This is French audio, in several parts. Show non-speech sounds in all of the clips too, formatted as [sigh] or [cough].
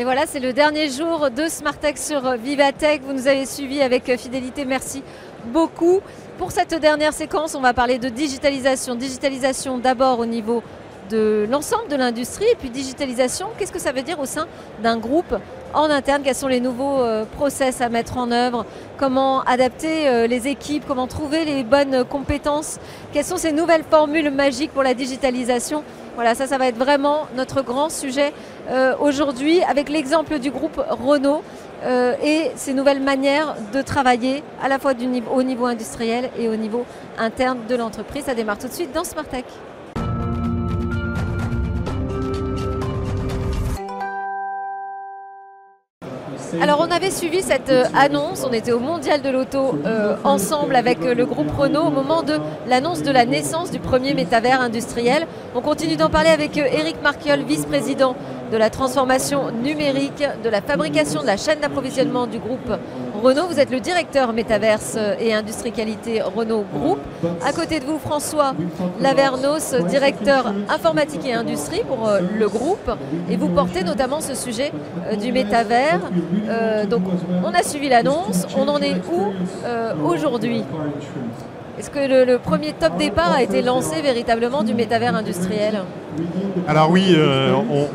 Et voilà, c'est le dernier jour de Smartech sur Vivatech. Vous nous avez suivis avec fidélité. Merci beaucoup. Pour cette dernière séquence, on va parler de digitalisation. Digitalisation d'abord au niveau de l'ensemble de l'industrie et puis digitalisation, qu'est-ce que ça veut dire au sein d'un groupe en interne? Quels sont les nouveaux euh, process à mettre en œuvre? Comment adapter euh, les équipes? Comment trouver les bonnes compétences? Quelles sont ces nouvelles formules magiques pour la digitalisation? Voilà, ça, ça va être vraiment notre grand sujet euh, aujourd'hui avec l'exemple du groupe Renault. et ces nouvelles manières de travailler à la fois au niveau industriel et au niveau interne de l'entreprise. Ça démarre tout de suite dans Smartech. Alors on avait suivi cette euh, annonce, on était au Mondial de l'Auto euh, ensemble avec euh, le groupe Renault au moment de l'annonce de la naissance du premier métavers industriel. On continue d'en parler avec Eric Marquiol, vice-président de la transformation numérique, de la fabrication de la chaîne d'approvisionnement du groupe Renault. Vous êtes le directeur métaverse et industrie qualité Renault Group. À côté de vous, François Lavernos, directeur informatique et industrie pour euh, le groupe. Et vous portez notamment ce sujet euh, du métavers. Euh, donc, on a suivi l'annonce. On en est où aujourd'hui? Est-ce que le, premier top départ a été lancé véritablement du métavers industriel Alors oui, euh,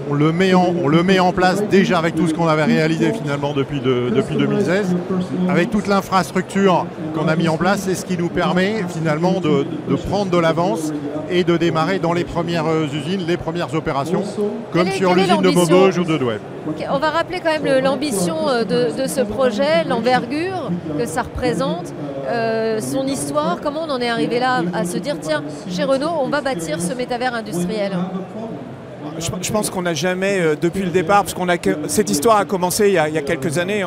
on, le met en, on le met en place déjà avec tout ce qu'on avait réalisé finalement depuis, depuis 2016, avec toute l'infrastructure qu'on a mis en place, c'est ce qui nous permet finalement de, prendre de l'avance et de démarrer dans les premières euh, usines, les premières opérations, comme sur l'usine de Maubeuge ou de Douai. On va rappeler quand même l'ambition euh, de, ce projet, l'envergure que ça représente. Euh, son histoire, comment on en est arrivé là à se dire tiens, chez Renault, on va bâtir ce métavers industriel? Je, pense qu'on n'a jamais, euh, depuis le départ, parce qu'on a cette histoire a commencé il y a, il y a quelques années,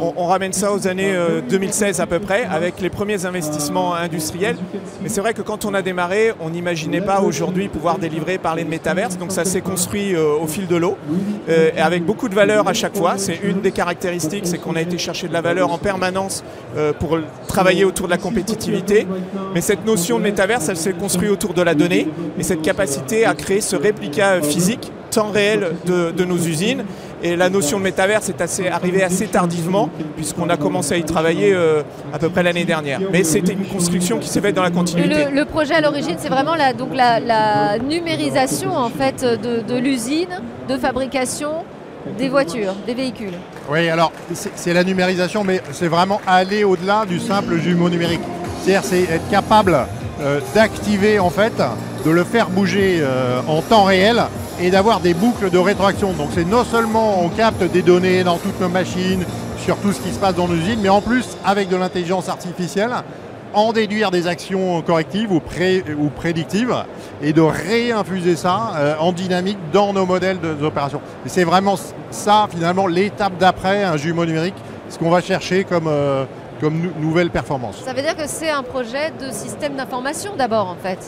on, ramène ça aux années 2016 euh, à peu près, avec les premiers investissements industriels. Mais c'est vrai que quand on a démarré, on n'imaginait pas aujourd'hui pouvoir délivrer, parler de métaverse. Donc ça s'est construit euh, au fil de l'eau, euh, et avec beaucoup de valeur à chaque fois. C'est une des caractéristiques, c'est qu'on a été chercher de la valeur en permanence pour travailler autour de la compétitivité. Mais cette notion de métaverse, elle s'est construite autour de la donnée, et cette capacité à créer ce réplica physique temps réel de, nos usines. Et la notion de métaverse est assez, arrivée assez tardivement, puisqu'on a commencé à y travailler euh, à peu près l'année dernière. Mais c'était une construction qui s'est faite dans la continuité. Le, projet à l'origine, c'est vraiment la, donc la, numérisation en fait, de, l'usine de fabrication des voitures, des véhicules. Oui, alors c'est la numérisation, mais c'est vraiment aller au-delà du simple jumeau numérique. C'est-à-dire c'est être capable euh, d'activer en fait, de le faire bouger euh, en temps réel et d'avoir des boucles de rétroaction. Donc c'est non seulement on capte des données dans toutes nos machines, sur tout ce qui se passe dans nos usines, mais en plus avec de l'intelligence artificielle, en déduire des actions correctives ou, ou prédictives et de réinfuser ça euh, en dynamique dans nos modèles d'opération. Et c'est vraiment ça finalement l'étape d'après un jumeau numérique, ce qu'on va chercher comme, euh, comme nouvelle performance. Ça veut dire que c'est un projet de système d'information d'abord en fait?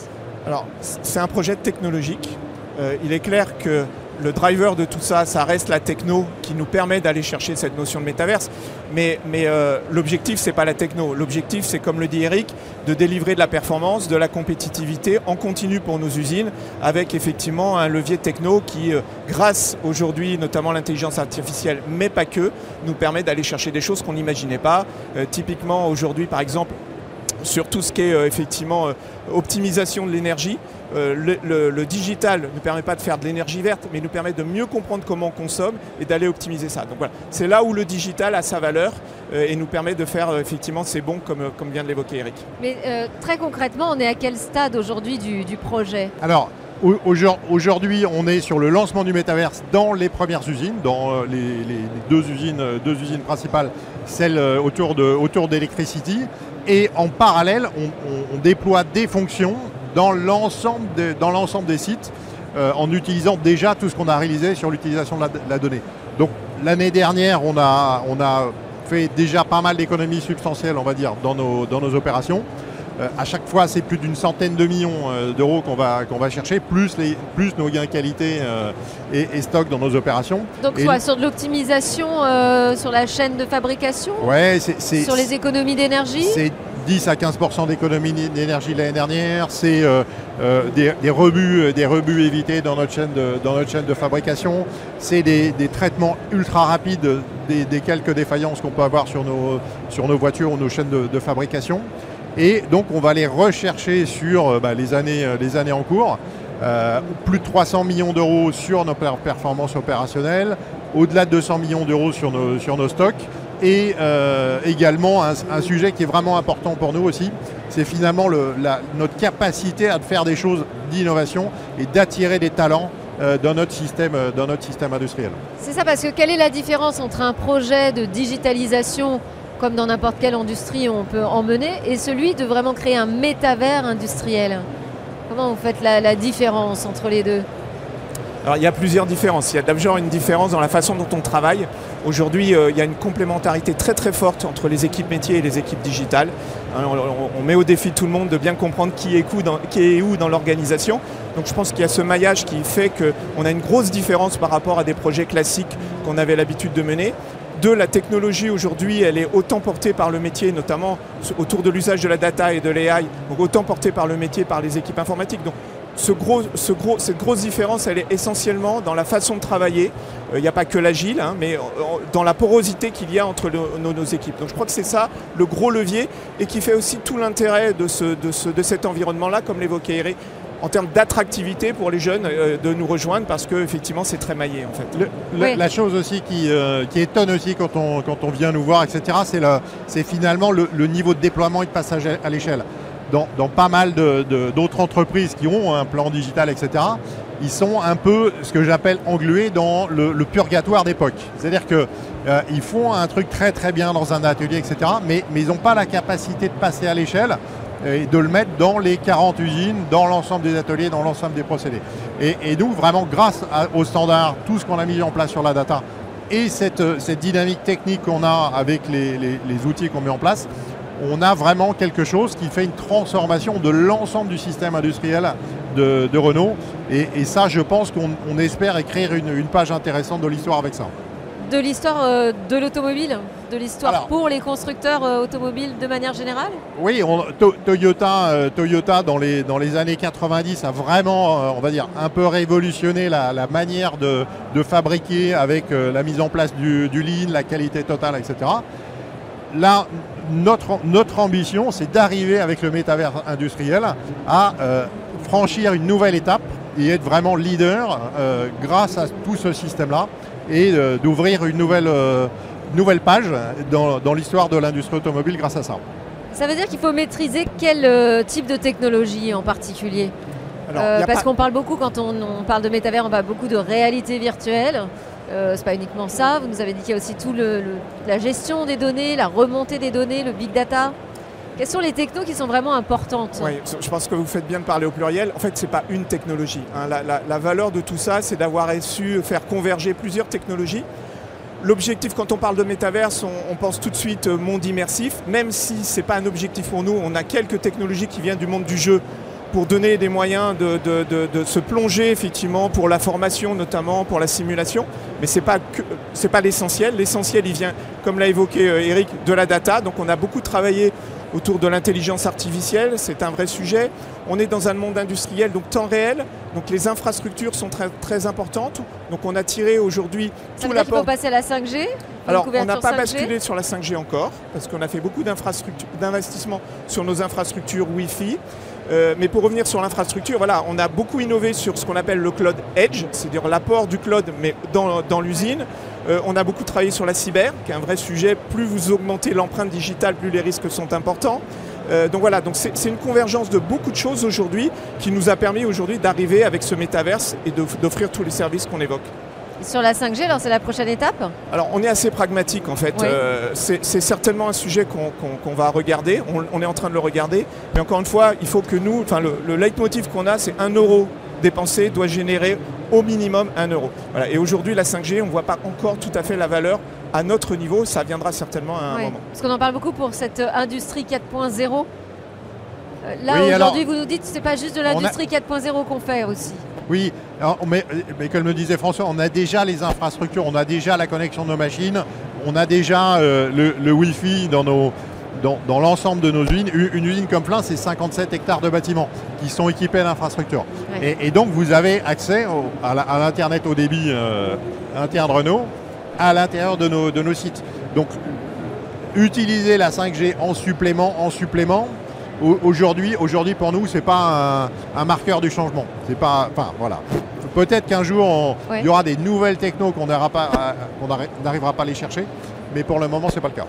Alors c'est un projet technologique euh, il est clair que le driver de tout ça, ça reste la techno qui nous permet d'aller chercher cette notion de métaverse. Mais, euh, l'objectif, c'est pas la techno. L'objectif, c'est comme le dit Eric, de délivrer de la performance, de la compétitivité en continu pour nos usines, avec effectivement un levier techno qui, euh, grâce aujourd'hui, notamment l'intelligence artificielle, mais pas que, nous permet d'aller chercher des choses qu'on n'imaginait pas. typiquement, aujourd'hui, par exemple, sur tout ce qui est effectivement optimisation de l'énergie. Euh, le, digital ne permet pas de faire de l'énergie verte, mais nous permet de mieux comprendre comment on consomme et d'aller optimiser ça. Donc voilà, c'est là où le digital a sa valeur euh, et nous permet de faire euh, effectivement ces bons, comme, comme vient de l'évoquer Eric. Mais très concrètement, on est à quel stade aujourd'hui du, projet? Alors, Aujourd'hui, on est sur le lancement du métaverse dans les premières usines, dans les, deux, usines, deux usines principales, celle autour d'Electricity. Et en parallèle, on, déploie des fonctions dans l'ensemble des sites euh, en utilisant déjà tout ce qu'on a réalisé sur l'utilisation de, la, donnée. Donc l'année dernière, on a, on a fait déjà pas mal d'économies substantielles, on va dire, dans nos, dans nos opérations. Euh, à chaque fois, c'est plus d'une centaine de millions euh, d'euros qu'on va, qu'on va chercher, plus, les, plus nos gains qualité et, et, stock dans nos opérations. Donc, soit sur de l'optimisation sur la chaîne de fabrication ouais, Sur les économies d'énergie? 10 à 15% d'économie d'énergie l'année dernière, c'est des, rebuts, des rebuts évités dans notre chaîne de, dans notre chaîne de fabrication, c'est des, traitements ultra rapides des, quelques défaillances qu'on peut avoir sur nos, sur nos voitures ou nos chaînes de, fabrication. Et donc on va les rechercher sur bah, les, années, les années en cours. Euh, plus de 300 millions d'euros sur nos performances opérationnelles, au-delà de 200 millions d'euros sur nos, sur nos stocks, et euh, également un, sujet qui est vraiment important pour nous aussi, c'est finalement notre capacité à faire des choses d'innovation et d'attirer des talents euh, dans, notre système, dans notre système industriel. C'est ça, parce que quelle est la différence entre un projet de digitalisation comme dans n'importe quelle industrie on peut en mener, et celui de vraiment créer un métavers industriel? Comment vous faites la, différence entre les deux? Alors, il y a plusieurs différences. Il y a d'abord une différence dans la façon dont on travaille. Aujourd'hui, euh, il y a une complémentarité très très forte entre les équipes métiers et les équipes digitales. Hein, on, met au défi tout le monde de bien comprendre qui est, où dans, qui est où dans l'organisation. Donc je pense qu'il y a ce maillage qui fait qu'on a une grosse différence par rapport à des projets classiques qu'on avait l'habitude de mener. Deux, la technologie aujourd'hui, elle est autant portée par le métier, notamment autour de l'usage de la data et de l'AI, donc autant portée par le métier, par les équipes informatiques. Donc ce gros, ce gros, cette grosse différence, elle est essentiellement dans la façon de travailler. Euh, il n'y a pas que l'agile, hein, mais dans la porosité qu'il y a entre nos, équipes. Donc je crois que c'est ça le gros levier et qui fait aussi tout l'intérêt de, ce, de, ce, de cet environnement-là, comme l'évoquait Eric, en termes d'attractivité pour les jeunes euh, de nous rejoindre parce qu'effectivement c'est très maillé en fait. La chose aussi qui, euh, qui, étonne aussi quand on, quand on vient nous voir, etc., c'est finalement le, niveau de déploiement et de passage à l'échelle. Dans, pas mal d'autres entreprises qui ont un plan digital, etc., ils sont un peu ce que j'appelle englués dans le, purgatoire d'époque. C'est-à-dire qu'ils euh, font un truc très très bien dans un atelier, etc., mais, ils n'ont pas la capacité de passer à l'échelle et de le mettre dans les 40 usines, dans l'ensemble des ateliers, dans l'ensemble des procédés. Et, nous, vraiment, grâce aux standards, tout ce qu'on a mis en place sur la data et cette, cette dynamique technique qu'on a avec les, outils qu'on met en place, on a vraiment quelque chose qui fait une transformation de l'ensemble du système industriel de, de Renault. Et, et, ça, je pense qu'on espère écrire une, une page intéressante de l'histoire avec ça de l'histoire euh, de l'automobile, de l'histoire pour les constructeurs euh, automobiles de manière générale? Oui, Toyota, euh, Toyota dans, les, dans les années 90 a vraiment, on va dire, un peu révolutionné la, manière de, fabriquer avec la mise en place du, du lean, la qualité totale, etc. Là, notre, notre ambition, c'est d'arriver avec le métavers industriel à franchir une nouvelle étape et être vraiment leader grâce à tout ce système-là et euh, d'ouvrir une nouvelle, euh, nouvelle page dans, l'histoire de l'industrie automobile grâce à ça. Ça veut dire qu'il faut maîtriser quel euh, type de technologie en particulier? Parce qu'on parle beaucoup, quand on, parle de métavers, on parle beaucoup de réalité virtuelle. Euh, c'est pas uniquement ça. Vous nous avez dit qu'il y a aussi tout le, la gestion des données, la remontée des données, le big data. Quelles sont les technos qui sont vraiment importantes Oui, je pense que vous faites bien de parler au pluriel. En fait, ce n'est pas une technologie. Hein. La, valeur de tout ça, c'est d'avoir su faire converger plusieurs technologies. L'objectif, quand on parle de métaverse, on, pense tout de suite monde immersif, même si ce n'est pas un objectif pour nous. On a quelques technologies qui viennent du monde du jeu pour donner des moyens de, se plonger effectivement pour la formation notamment, pour la simulation. Mais ce n'est pas, pas l'essentiel. L'essentiel, il vient, comme l'a évoqué euh, Eric, de la data. Donc on a beaucoup travaillé autour de l'intelligence artificielle, c'est un vrai sujet. On est dans un monde industriel, donc temps réel, donc les infrastructures sont très, très importantes. Donc on a tiré aujourd'hui tout l'apport. Il faut passer à la 5G Alors on n'a pas basculé sur la 5G encore, parce qu'on a fait beaucoup d'investissements sur nos infrastructures Wi-Fi. Euh, mais pour revenir sur l'infrastructure, voilà, on a beaucoup innové sur ce qu'on appelle le cloud edge, c'est-à-dire l'apport du cloud mais dans, l'usine. Euh, on a beaucoup travaillé sur la cyber, qui est un vrai sujet. Plus vous augmentez l'empreinte digitale, plus les risques sont importants. Euh, donc voilà, c'est une convergence de beaucoup de choses aujourd'hui qui nous a permis aujourd'hui d'arriver avec ce métaverse et d'offrir tous les services qu'on évoque. Sur la 5G, alors c'est la prochaine étape Alors on est assez pragmatique en fait. Euh, c'est certainement un sujet qu'on va regarder. On, est en train de le regarder. Mais encore une fois, il faut que nous, enfin le, le leitmotiv qu'on a, c'est un euro dépensé doit générer au minimum 1 euro. Et aujourd'hui, la 5G, on ne voit pas encore tout à fait la valeur à notre niveau. Ça viendra certainement à un moment. Parce qu'on en parle beaucoup pour cette euh, industrie 4.0. Euh, là, aujourd'hui, vous nous dites que ce n'est pas juste de l'industrie 4.0 qu'on fait aussi. Oui, mais, comme me disait François, on a déjà les infrastructures, on a déjà la connexion de nos machines, on a déjà euh, le, le Wi-Fi dans nos, dans, l'ensemble de nos usines. Une, usine comme plein, c'est 57 hectares de bâtiments qui sont équipés d'infrastructures. Et, donc vous avez accès à l'Internet au débit euh, interne Renault à l'intérieur de nos, de nos sites. Donc utiliser la 5G en supplément, en supplément, aujourd'hui, aujourd'hui pour nous, c'est pas un, marqueur du changement. C'est pas, enfin voilà. Peut-être qu'un jour, il y aura des nouvelles technos qu'on n'arrivera pas à les chercher, mais pour le moment, c'est pas le cas.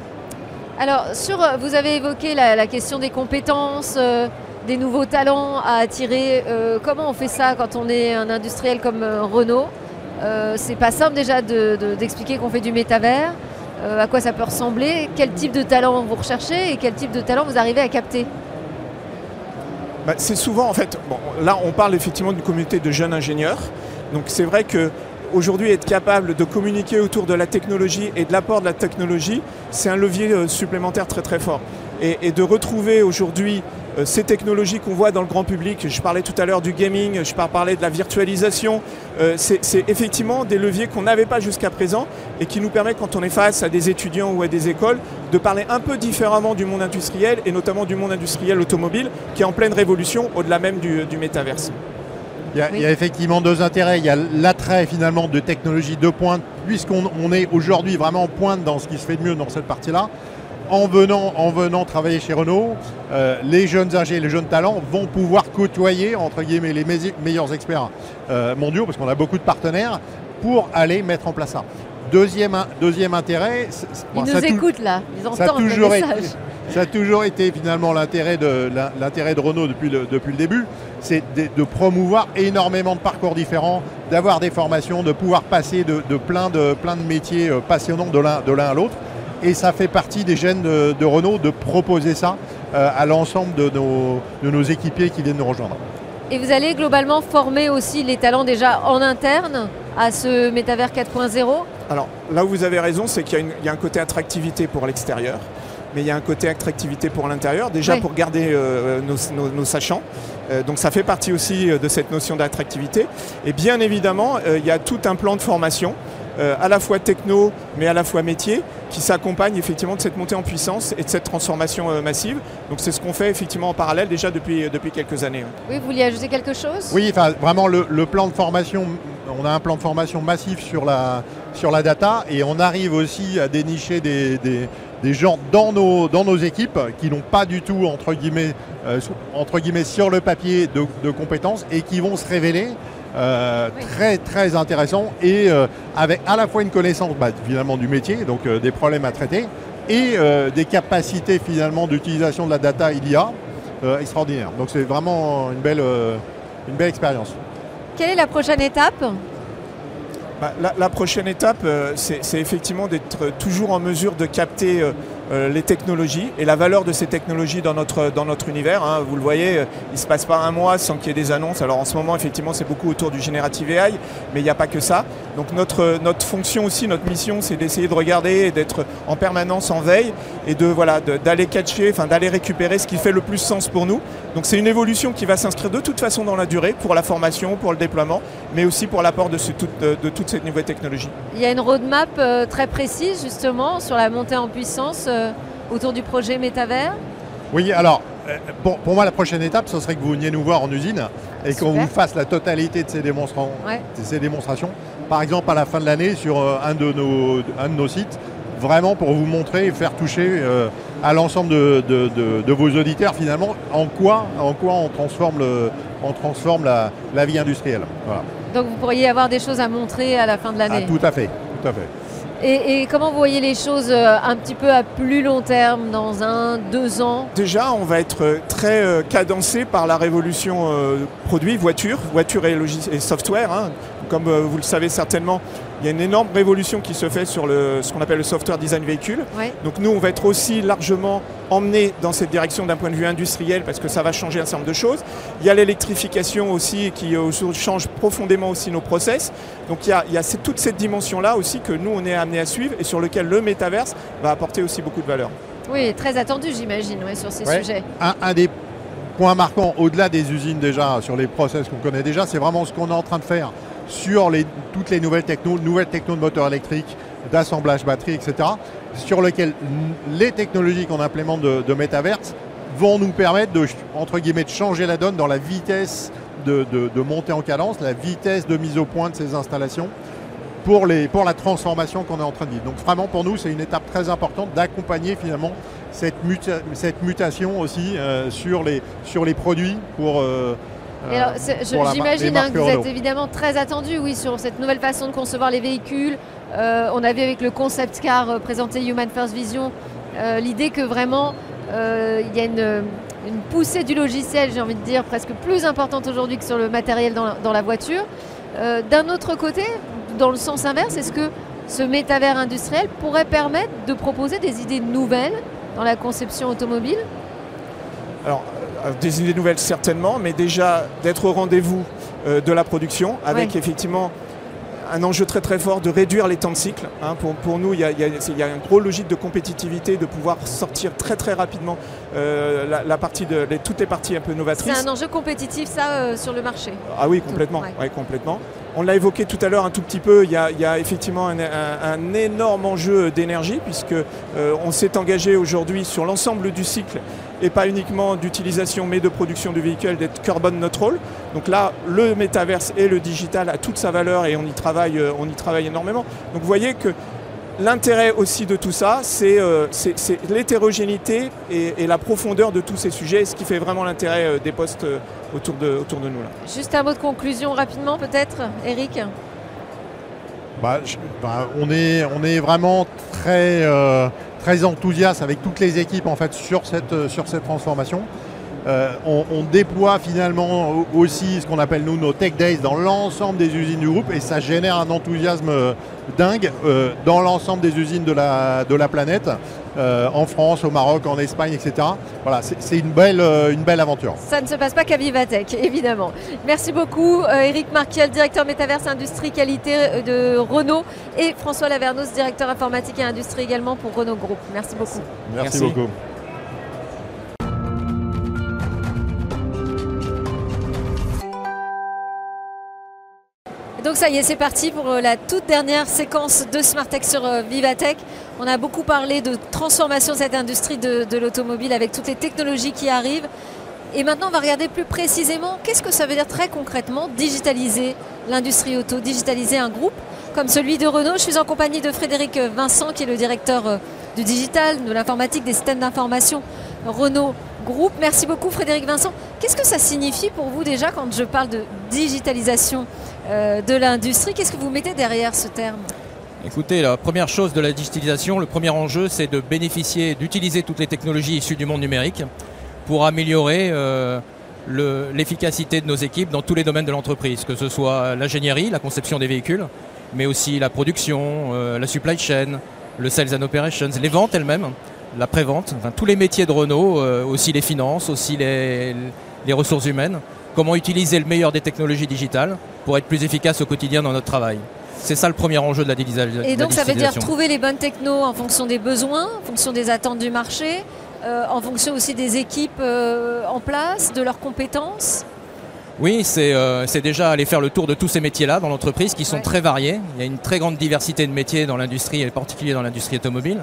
Alors, sur, vous avez évoqué la, question des compétences, euh, des nouveaux talents à attirer. Euh, comment on fait ça quand on est un industriel comme euh, Renault? C'est pas simple déjà d'expliquer qu'on fait du métavers. à quoi ça peut ressembler? Quel type de talent vous recherchez et quel type de talent vous arrivez à capter? Bah, C'est souvent, en fait, là on parle effectivement d'une communauté de jeunes ingénieurs. Donc c'est vrai que aujourd'hui être capable de communiquer autour de la technologie et de l'apport de la technologie, c'est un levier euh, supplémentaire très très fort. Et, de retrouver aujourd'hui ces technologies qu'on voit dans le grand public, je parlais tout à l'heure du gaming, je parlais de la virtualisation, euh, c'est effectivement des leviers qu'on n'avait pas jusqu'à présent et qui nous permettent quand on est face à des étudiants ou à des écoles de parler un peu différemment du monde industriel et notamment du monde industriel automobile qui est en pleine révolution au-delà même du, du métaverse. Il y, a, effectivement deux intérêts. Il y a l'attrait finalement de technologie de pointe, puisqu'on est aujourd'hui vraiment en pointe dans ce qui se fait de mieux dans cette partie-là. En venant, en venant travailler chez Renault, euh, les jeunes ingénieurs, les jeunes talents vont pouvoir côtoyer entre guillemets les meilleurs experts euh, mondiaux, parce qu'on a beaucoup de partenaires, pour aller mettre en place ça. Deuxième, deuxième intérêt. Ils nous écoutent là, ils entendent le message. [laughs] Ça a toujours été finalement l'intérêt de, l'intérêt de Renault depuis le, depuis le début, c'est de, promouvoir énormément de parcours différents, d'avoir des formations, de pouvoir passer de, plein, de plein de métiers euh, passionnants de l'un, de l'un à l'autre. Et ça fait partie des gènes de, Renault de proposer ça euh, à l'ensemble de nos, de nos équipiers qui viennent nous rejoindre. Et vous allez globalement former aussi les talents déjà en interne à ce métavers 4.0 Alors là où vous avez raison, c'est qu'il y a un côté attractivité pour l'extérieur mais il y a un côté attractivité pour l'intérieur, déjà pour garder euh, nos, sachants. Euh, donc ça fait partie aussi de cette notion d'attractivité. Et bien évidemment, il y a tout un plan de formation, à la fois techno, mais à la fois métier, qui s'accompagne effectivement de cette montée en puissance et de cette transformation massive. Donc c'est ce qu'on fait effectivement en parallèle déjà depuis, depuis quelques années. Oui, vous vouliez ajouter quelque chose? Oui, enfin vraiment le, plan de formation, on a un plan de formation massif sur la, sur la data et on arrive aussi à dénicher des des gens dans nos, dans nos équipes qui n'ont pas du tout, entre guillemets, euh, entre guillemets sur le papier de, compétences et qui vont se révéler euh, très très intéressants et euh, avec à la fois une connaissance bah, finalement du métier, donc des problèmes à traiter, et des capacités finalement d'utilisation de la data IA extraordinaires. Donc c'est vraiment une belle, une belle expérience. Quelle est la prochaine étape? Bah, la, prochaine étape, euh, c'est effectivement d'être toujours en mesure de capter euh, euh, les technologies et la valeur de ces technologies dans notre, dans notre univers. Hein. Vous le voyez, euh, il ne se passe pas un mois sans qu'il y ait des annonces. Alors en ce moment, effectivement, c'est beaucoup autour du générative AI, mais il n'y a pas que ça. Donc notre, notre fonction aussi, notre mission, c'est d'essayer de regarder et d'être en permanence en veille et de voilà d'aller catcher, enfin d'aller récupérer ce qui fait le plus sens pour nous. Donc c'est une évolution qui va s'inscrire de toute façon dans la durée pour la formation, pour le déploiement, mais aussi pour l'apport de, de, de, toutes ces nouvelles technologies. Il y a une roadmap euh, très précise justement sur la montée en puissance euh, autour du projet Métavers Oui, alors euh, pour, moi la prochaine étape ce serait que vous veniez nous voir en usine et qu'on vous fasse la totalité de ces, démonstrations. Par exemple à la fin de l'année sur euh, un de, nos, un de nos sites, vraiment pour vous montrer et faire toucher à l'ensemble de, vos auditeurs finalement en quoi, en quoi on transforme, le, on transforme la, vie industrielle. Donc vous pourriez avoir des choses à montrer à la fin de l'année. Ah, tout à fait, tout à fait. Et, comment vous voyez les choses euh, un petit peu à plus long terme, dans un, deux ans? Déjà, on va être très euh, cadencé par la révolution euh, produit, voiture, voiture et, et software. Hein. Comme vous le savez certainement, il y a une énorme révolution qui se fait sur le, ce qu'on appelle le software design véhicule. Donc nous, on va être aussi largement emmené dans cette direction d'un point de vue industriel parce que ça va changer un certain nombre de choses. Il y a l'électrification aussi qui euh, change profondément aussi nos process. Donc il y a, il y a toute cette dimension-là aussi que nous, on est amené à suivre et sur lequel le métaverse va apporter aussi beaucoup de valeur. Oui, très attendu, j'imagine, sur ces sujets. Un, un des points marquants, au-delà des usines déjà, sur les process qu'on connaît déjà, c'est vraiment ce qu'on est en train de faire sur toutes les nouvelles techno, nouvelles techno de moteur électrique, d'assemblage batterie, etc. sur lequel les technologies qu'on implémente de, de vont nous permettre de, entre guillemets, changer la donne dans la vitesse de, de, montée en cadence, la vitesse de mise au point de ces installations pour, la transformation qu'on est en train de vivre. Donc vraiment pour nous c'est une étape très importante d'accompagner finalement cette, mutation aussi euh, sur, les, sur les produits pour... Euh, euh, j'imagine hein, que vous êtes évidemment très attendu oui, sur cette nouvelle façon de concevoir les véhicules. on a vu avec le concept car présenté Human First Vision l'idée que vraiment il y a une, poussée du logiciel, j'ai envie de dire, presque plus importante aujourd'hui que sur le matériel dans la, voiture. D'un autre côté, dans le sens inverse, est-ce que ce métavers industriel pourrait permettre de proposer des idées nouvelles dans la conception automobile? Alors, euh, des idées nouvelles certainement, mais déjà d'être au rendez-vous euh, de la production avec effectivement un enjeu très très fort de réduire les temps de cycle. Hein. pour, nous, il y, a, une grosse logique de compétitivité, de pouvoir sortir très très rapidement euh, la, partie de toutes les parties un peu novatrices. C'est un enjeu compétitif ça sur le marché. Ah oui, complètement. complètement. On l'a évoqué tout à l'heure un tout petit peu, il y a, effectivement un, énorme enjeu d'énergie puisque euh, on s'est engagé aujourd'hui sur l'ensemble du cycle et pas uniquement d'utilisation mais de production du véhicule d'être carbone neutral. Donc là, le métaverse et le digital a toute sa valeur et on y travaille, euh, on y travaille énormément. Donc vous voyez que L'intérêt aussi de tout ça, c'est euh, l'hétérogénéité et, la profondeur de tous ces sujets, ce qui fait vraiment l'intérêt euh, des postes autour, de, autour de nous. Là. Juste un mot de conclusion rapidement peut-être, Eric? Bah, bah, on, est, vraiment très, très enthousiaste avec toutes les équipes en fait, sur, cette, cette transformation. on, on, déploie finalement aussi ce qu'on appelle nous nos Tech Days dans l'ensemble des usines du groupe et ça génère un enthousiasme dingue euh, dans l'ensemble des usines de la planète, euh, en France, au Maroc, en Espagne, etc. Voilà, c'est une belle, euh, une belle aventure. Ça ne se passe pas qu'à Vivatech, [laughs] évidemment. Merci beaucoup, Eric Marquiel, directeur Métaverse Industrie Qualité de Renault, et François Lavernos, directeur informatique et industrie également pour Renault Group. Merci beaucoup. Merci. beaucoup. donc ça y est, c'est parti pour euh, la toute dernière séquence de Smartech sur euh, Vivatech. On a beaucoup parlé de transformation de cette industrie de, l'automobile avec toutes les technologies qui arrivent. Et maintenant, on va regarder plus précisément qu'est-ce que ça veut dire très concrètement digitaliser l'industrie auto, digitaliser un groupe comme celui de Renault. Je suis en compagnie de Frédéric Vincent, qui est le directeur euh, du digital, de l'informatique, des systèmes d'information Renault Group. Merci beaucoup Frédéric Vincent. Qu'est-ce que ça signifie pour vous déjà quand je parle de digitalisation euh, de l'industrie? Qu'est-ce que vous mettez derrière ce terme? Écoutez, la première chose de la digitalisation, le premier enjeu, c'est de bénéficier, d'utiliser toutes les technologies issues du monde numérique pour améliorer euh, l'efficacité de nos équipes dans tous les domaines de l'entreprise, que ce soit l'ingénierie, la conception des véhicules, mais aussi la production, euh, la supply chain, le sales and operations, les ventes elles-mêmes, la pré-vente, enfin, tous les métiers de Renault, aussi les finances, aussi les ressources humaines comment utiliser le meilleur des technologies digitales pour être plus efficace au quotidien dans notre travail. C'est ça le premier enjeu de la digitalisation. Et donc ça veut dire trouver les bonnes technos en fonction des besoins, en fonction des attentes du marché, euh, en fonction aussi des équipes euh, en place, de leurs compétences oui, euh, c'est déjà aller faire le tour de tous ces métiers-là dans l'entreprise qui sont très variés. Il y a une très grande diversité de métiers dans l'industrie et en particulier dans l'industrie automobile.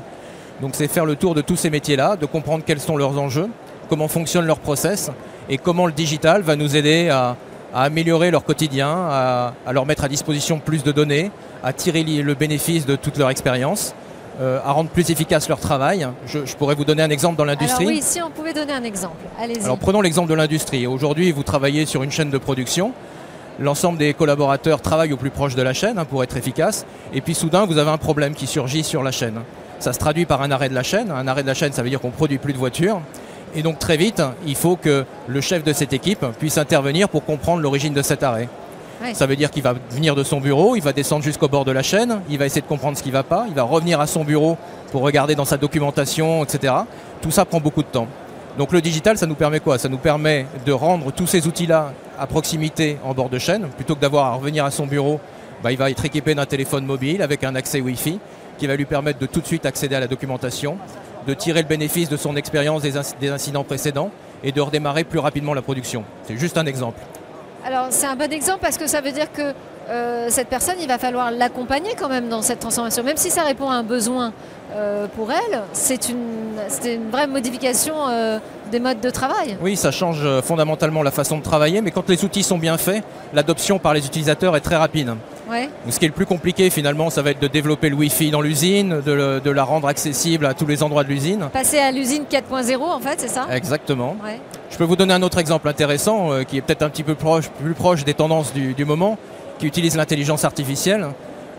Donc c'est faire le tour de tous ces métiers-là, de comprendre quels sont leurs enjeux, comment fonctionnent leurs process et comment le digital va nous aider à, améliorer leur quotidien, à, leur mettre à disposition plus de données, à tirer le bénéfice de toute leur expérience. Euh, à rendre plus efficace leur travail. Je, pourrais vous donner un exemple dans l'industrie. oui, si on pouvait donner un exemple. Allez-y. Alors prenons l'exemple de l'industrie. Aujourd'hui, vous travaillez sur une chaîne de production. L'ensemble des collaborateurs travaillent au plus proche de la chaîne hein, pour être efficace. Et puis soudain, vous avez un problème qui surgit sur la chaîne. Ça se traduit par un arrêt de la chaîne. Un arrêt de la chaîne, ça veut dire qu'on produit plus de voitures. Et donc très vite, il faut que le chef de cette équipe puisse intervenir pour comprendre l'origine de cet arrêt. Ça veut dire qu'il va venir de son bureau, il va descendre jusqu'au bord de la chaîne, il va essayer de comprendre ce qui ne va pas, il va revenir à son bureau pour regarder dans sa documentation, etc. Tout ça prend beaucoup de temps. Donc le digital, ça nous permet quoi? Ça nous permet de rendre tous ces outils-là à proximité en bord de chaîne, plutôt que d'avoir à revenir à son bureau, bah, il va être équipé d'un téléphone mobile avec un accès Wi-Fi qui va lui permettre de tout de suite accéder à la documentation, de tirer le bénéfice de son expérience des, incidents précédents et de redémarrer plus rapidement la production. C'est juste un exemple. Alors c'est un bon exemple parce que ça veut dire que euh, cette personne, il va falloir l'accompagner quand même dans cette transformation. Même si ça répond à un besoin euh, pour elle, c'est une, une, vraie modification euh, des modes de travail. Oui, ça change fondamentalement la façon de travailler, mais quand les outils sont bien faits, l'adoption par les utilisateurs est très rapide. Ouais. Ce qui est le plus compliqué finalement, ça va être de développer le Wi-Fi dans l'usine, de, de, la rendre accessible à tous les endroits de l'usine. Passer à l'usine 4.0 en fait, c'est ça? Exactement. Ouais. Je peux vous donner un autre exemple intéressant qui est peut-être un petit peu proche, plus proche des tendances du, du moment qui utilise l'intelligence artificielle.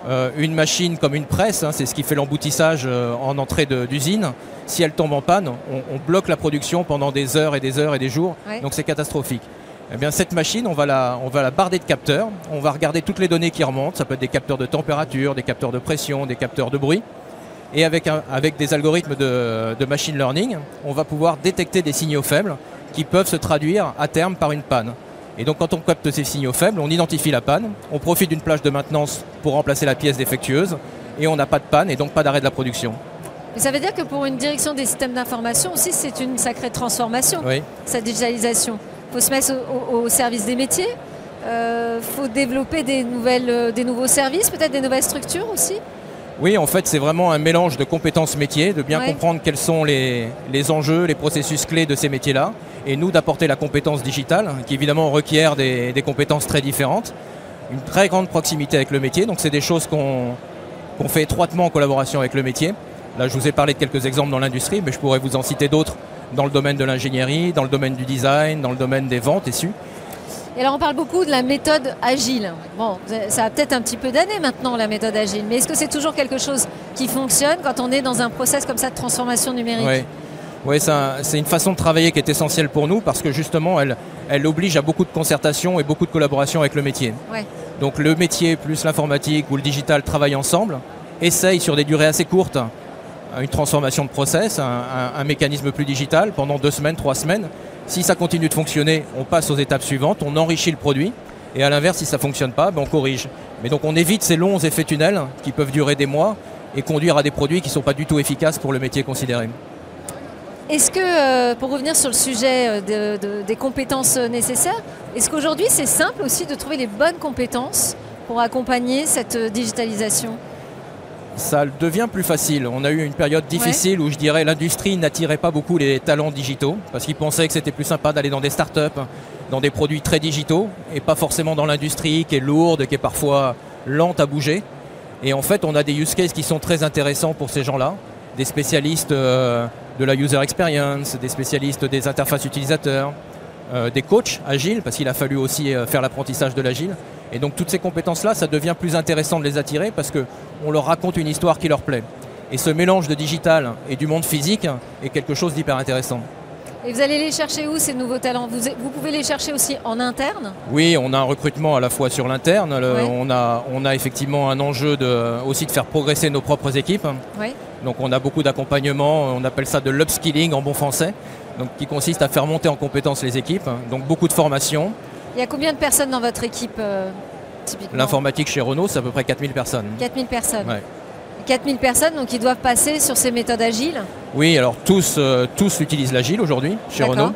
Euh, une machine comme une presse, hein, c'est ce qui fait l'emboutissage euh, en entrée d'usine. Si elle tombe en panne, on, bloque la production pendant des heures et des heures et des jours. Donc c'est catastrophique. Eh bien, cette machine, on va, la, on va la barder de capteurs. On va regarder toutes les données qui remontent. Ça peut être des capteurs de température, des capteurs de pression, des capteurs de bruit. Et avec, avec des algorithmes de, de machine learning, on va pouvoir détecter des signaux faibles qui peuvent se traduire à terme par une panne. Et donc quand on capte ces signaux faibles, on identifie la panne, on profite d'une plage de maintenance pour remplacer la pièce défectueuse, et on n'a pas de panne et donc pas d'arrêt de la production. Mais ça veut dire que pour une direction des systèmes d'information aussi, c'est une sacrée transformation, oui. cette digitalisation. Il faut se mettre au, service des métiers, il euh, faut développer des, nouvelles, euh, des nouveaux services, peut-être des nouvelles structures aussi oui, en fait, c'est vraiment un mélange de compétences métiers, de bien comprendre quels sont les, enjeux, les processus clés de ces métiers-là, et nous d'apporter la compétence digitale, qui évidemment requiert des, compétences très différentes, une très grande proximité avec le métier. Donc, c'est des choses qu'on fait étroitement en collaboration avec le métier. Là, je vous ai parlé de quelques exemples dans l'industrie, mais je pourrais vous en citer d'autres dans le domaine de l'ingénierie, dans le domaine du design, dans le domaine des ventes et su. Et alors on parle beaucoup de la méthode agile. Bon, ça a peut-être un petit peu d'années maintenant la méthode agile, mais est-ce que c'est toujours quelque chose qui fonctionne quand on est dans un process comme ça de transformation numérique? Oui, ouais, c'est une façon de travailler qui est essentielle pour nous parce que justement elle, elle oblige à beaucoup de concertation et beaucoup de collaboration avec le métier. Ouais. Donc le métier plus l'informatique ou le digital travaillent ensemble, essayent sur des durées assez courtes une transformation de process, un, un mécanisme plus digital pendant deux semaines, trois semaines, si ça continue de fonctionner, on passe aux étapes suivantes, on enrichit le produit. Et à l'inverse, si ça ne fonctionne pas, ben on corrige. Mais donc on évite ces longs effets tunnels qui peuvent durer des mois et conduire à des produits qui ne sont pas du tout efficaces pour le métier considéré. Est-ce que, euh, pour revenir sur le sujet euh, des compétences nécessaires, est-ce qu'aujourd'hui c'est simple aussi de trouver les bonnes compétences pour accompagner cette euh, digitalisation? Ça devient plus facile. On a eu une période difficile où je dirais l'industrie n'attirait pas beaucoup les talents digitaux parce qu'ils pensaient que c'était plus sympa d'aller dans des startups, dans des produits très digitaux et pas forcément dans l'industrie qui est lourde, qui est parfois lente à bouger. Et en fait, on a des use cases qui sont très intéressants pour ces gens-là, des spécialistes euh, de la user experience, des spécialistes des interfaces utilisateurs, euh, des coachs agiles parce qu'il a fallu aussi euh, faire l'apprentissage de l'agile. Et donc toutes ces compétences-là, ça devient plus intéressant de les attirer parce qu'on leur raconte une histoire qui leur plaît. Et ce mélange de digital et du monde physique est quelque chose d'hyper intéressant. Et vous allez les chercher où ces nouveaux talents? Vous, pouvez les chercher aussi en interne? Oui, on a un recrutement à la fois sur l'interne. On, a, on a effectivement un enjeu de, aussi de faire progresser nos propres équipes. Donc on a beaucoup d'accompagnement, on appelle ça de l'upskilling en bon français, donc qui consiste à faire monter en compétences les équipes. Donc beaucoup de formation, il y a combien de personnes dans votre équipe euh, L'informatique chez Renault, c'est à peu près 4000 personnes. 4000 personnes 4000 personnes, donc ils doivent passer sur ces méthodes agiles Oui, alors tous, euh, tous utilisent l'agile aujourd'hui chez Renault.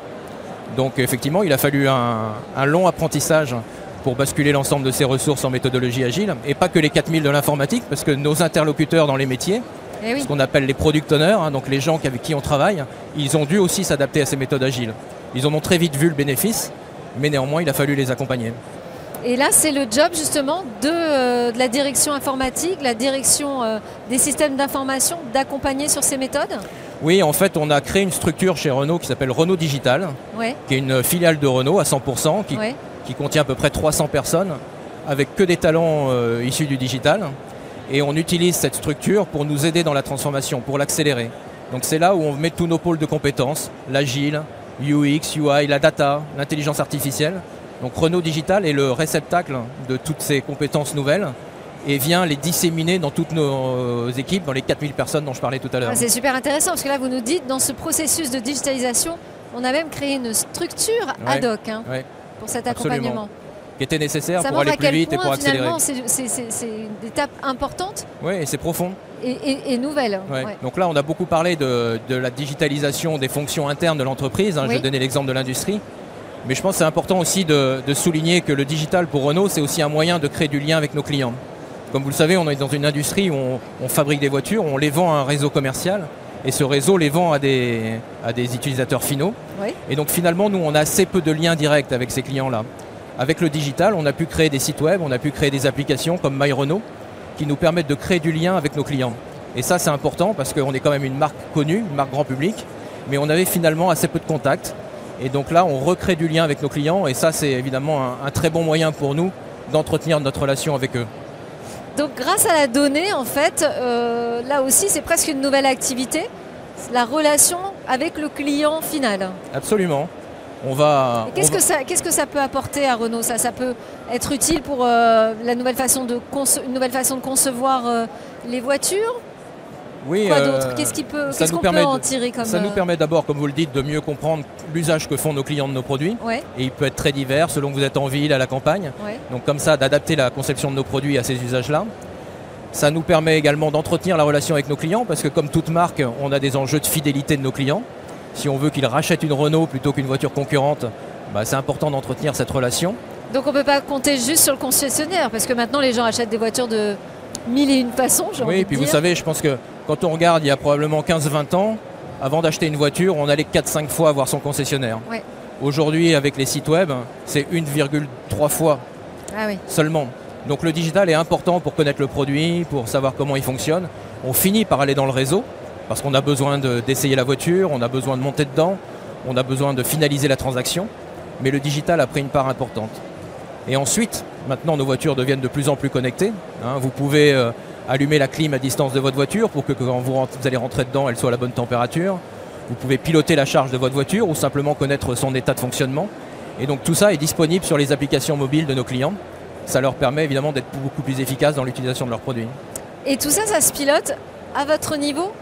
Donc effectivement, il a fallu un, long apprentissage pour basculer l'ensemble de ces ressources en méthodologie agile. Et pas que les 4000 de l'informatique, parce que nos interlocuteurs dans les métiers, eh ce qu'on appelle les product owners, hein, donc les gens avec qui on travaille, ils ont dû aussi s'adapter à ces méthodes agiles. Ils en ont très vite vu le bénéfice mais néanmoins il a fallu les accompagner. Et là, c'est le job justement de, euh, la direction informatique, la direction euh, des systèmes d'information, d'accompagner sur ces méthodes? Oui, en fait, on a créé une structure chez Renault qui s'appelle Renault Digital, qui est une filiale de Renault à 100%, qui, contient à peu près 300 personnes, avec que des talents euh, issus du digital. Et on utilise cette structure pour nous aider dans la transformation, pour l'accélérer. Donc c'est là où on met tous nos pôles de compétences, l'agile, UX, UI, la data, l'intelligence artificielle. Donc Renault Digital est le réceptacle de toutes ces compétences nouvelles et vient les disséminer dans toutes nos équipes, dans les 4000 personnes dont je parlais tout à l'heure. Ah, c'est super intéressant parce que là vous nous dites, dans ce processus de digitalisation, on a même créé une structure ad hoc hein, pour cet accompagnement. Qui était nécessaire pour aller plus vite et pour accélérer. C'est une étape importante. Oui, et c'est profond et, nouvelle. Donc là, on a beaucoup parlé de, la digitalisation des fonctions internes de l'entreprise. Hein, je vais donner l'exemple de l'industrie. Mais je pense que c'est important aussi de, souligner que le digital pour Renault, c'est aussi un moyen de créer du lien avec nos clients. Comme vous le savez, on est dans une industrie où on, fabrique des voitures, on les vend à un réseau commercial, et ce réseau les vend à des, à des utilisateurs finaux. Et donc finalement, nous, on a assez peu de liens directs avec ces clients-là. Avec le digital, on a pu créer des sites web, on a pu créer des applications comme MyRenault, qui nous permettent de créer du lien avec nos clients. Et ça, c'est important parce qu'on est quand même une marque connue, une marque grand public, mais on avait finalement assez peu de contacts. Et donc là, on recrée du lien avec nos clients et ça, c'est évidemment un, très bon moyen pour nous d'entretenir notre relation avec eux. Donc grâce à la donnée, en fait, euh, là aussi, c'est presque une nouvelle activité, la relation avec le client final. Absolument. On va. Qu'est-ce que ça, qu'est-ce que ça peut apporter à Renault? Ça, ça peut être utile pour euh, la nouvelle façon de une nouvelle façon de concevoir euh, les voitures? Oui, Quoi d'autre? Euh, Qu'est-ce, peut, qu'est-ce qu'on peut en tirer comme Ça nous permet d'abord, comme vous le dites, de mieux comprendre l'usage que font nos clients de nos produits. Et il peut être très divers selon que vous êtes en ville, à la campagne. Donc comme ça, d'adapter la conception de nos produits à ces usages-là. Ça nous permet également d'entretenir la relation avec nos clients parce que comme toute marque, on a des enjeux de fidélité de nos clients. Si on veut qu'ils rachètent une Renault plutôt qu'une voiture concurrente, bah, c'est important d'entretenir cette relation. Donc on ne peut pas compter juste sur le concessionnaire parce que maintenant les gens achètent des voitures de mille et une façons. Oui, et puis vous savez, je pense que quand on regarde il y a probablement 15-20 ans, avant d'acheter une voiture, on allait 4-5 fois voir son concessionnaire. Aujourd'hui, avec les sites web, c'est 1,3 fois ah seulement. Donc le digital est important pour connaître le produit, pour savoir comment il fonctionne. On finit par aller dans le réseau parce qu'on a besoin d'essayer la voiture, on a besoin de monter dedans, on a besoin de finaliser la transaction. Mais le digital a pris une part importante. Et ensuite, maintenant nos voitures deviennent de plus en plus connectées. Hein. vous pouvez euh, allumer la clim à distance de votre voiture pour que quand vous, vous, allez rentrer dedans, elle soit à la bonne température. Vous pouvez piloter la charge de votre voiture ou simplement connaître son état de fonctionnement. Et donc tout ça est disponible sur les applications mobiles de nos clients. Ça leur permet évidemment d'être beaucoup plus efficaces dans l'utilisation de leurs produits. Et tout ça, ça se pilote à votre niveau?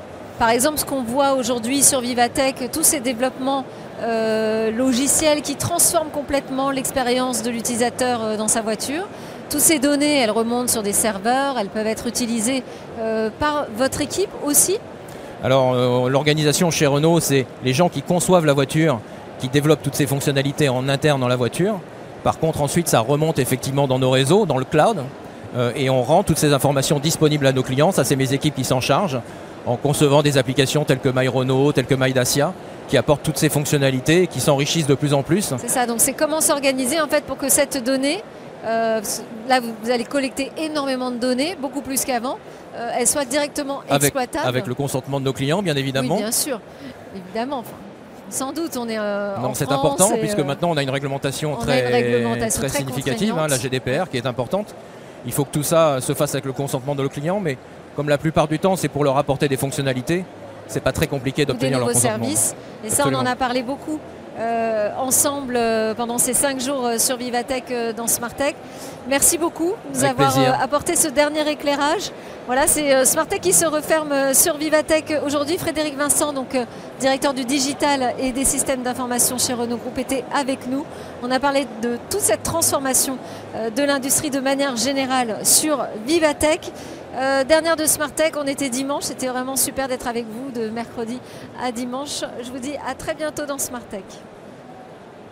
Par exemple, ce qu'on voit aujourd'hui sur Vivatech, tous ces développements euh, logiciels qui transforment complètement l'expérience de l'utilisateur euh, dans sa voiture. Toutes ces données, elles remontent sur des serveurs, elles peuvent être utilisées euh, par votre équipe aussi? Alors l'organisation chez Renault, c'est les gens qui conçoivent la voiture, qui développent toutes ces fonctionnalités en interne dans la voiture. Par contre, ensuite, ça remonte effectivement dans nos réseaux, dans le cloud, et on rend toutes ces informations disponibles à nos clients. Ça, c'est mes équipes qui s'en chargent en concevant des applications telles que MyRenault, telles que MyDacia, qui apportent toutes ces fonctionnalités et qui s'enrichissent de plus en plus. C'est ça, donc c'est comment s'organiser en fait pour que cette donnée, euh, là vous allez collecter énormément de données, beaucoup plus qu'avant, euh, elle soit directement exploitable. Avec le consentement de nos clients, bien évidemment. Oui, bien sûr, évidemment. sans doute, on est. Euh, non, c'est important puisque maintenant on a une réglementation, très, très, significative, hein, la GDPR, qui est importante. Il faut que tout ça se fasse avec le consentement de nos clients, mais comme la plupart du temps, c'est pour leur apporter des fonctionnalités c'est pas très compliqué d'obtenir leur services. Et ça, on en a parlé beaucoup euh, ensemble euh, pendant ces cinq jours euh, sur Vivatech dans Smartech. Merci beaucoup de nous avoir apporté ce dernier éclairage. Voilà, c'est Smartech qui se referme sur Vivatech aujourd'hui. Frédéric Vincent, donc directeur du digital et des systèmes d'information chez Renault Group, était avec nous. On a parlé de toute cette transformation de l'industrie de manière générale sur Vivatech. Euh, dernière de Smart Tech, on était dimanche, c'était vraiment super d'être avec vous de mercredi à dimanche. Je vous dis à très bientôt dans Smart Tech.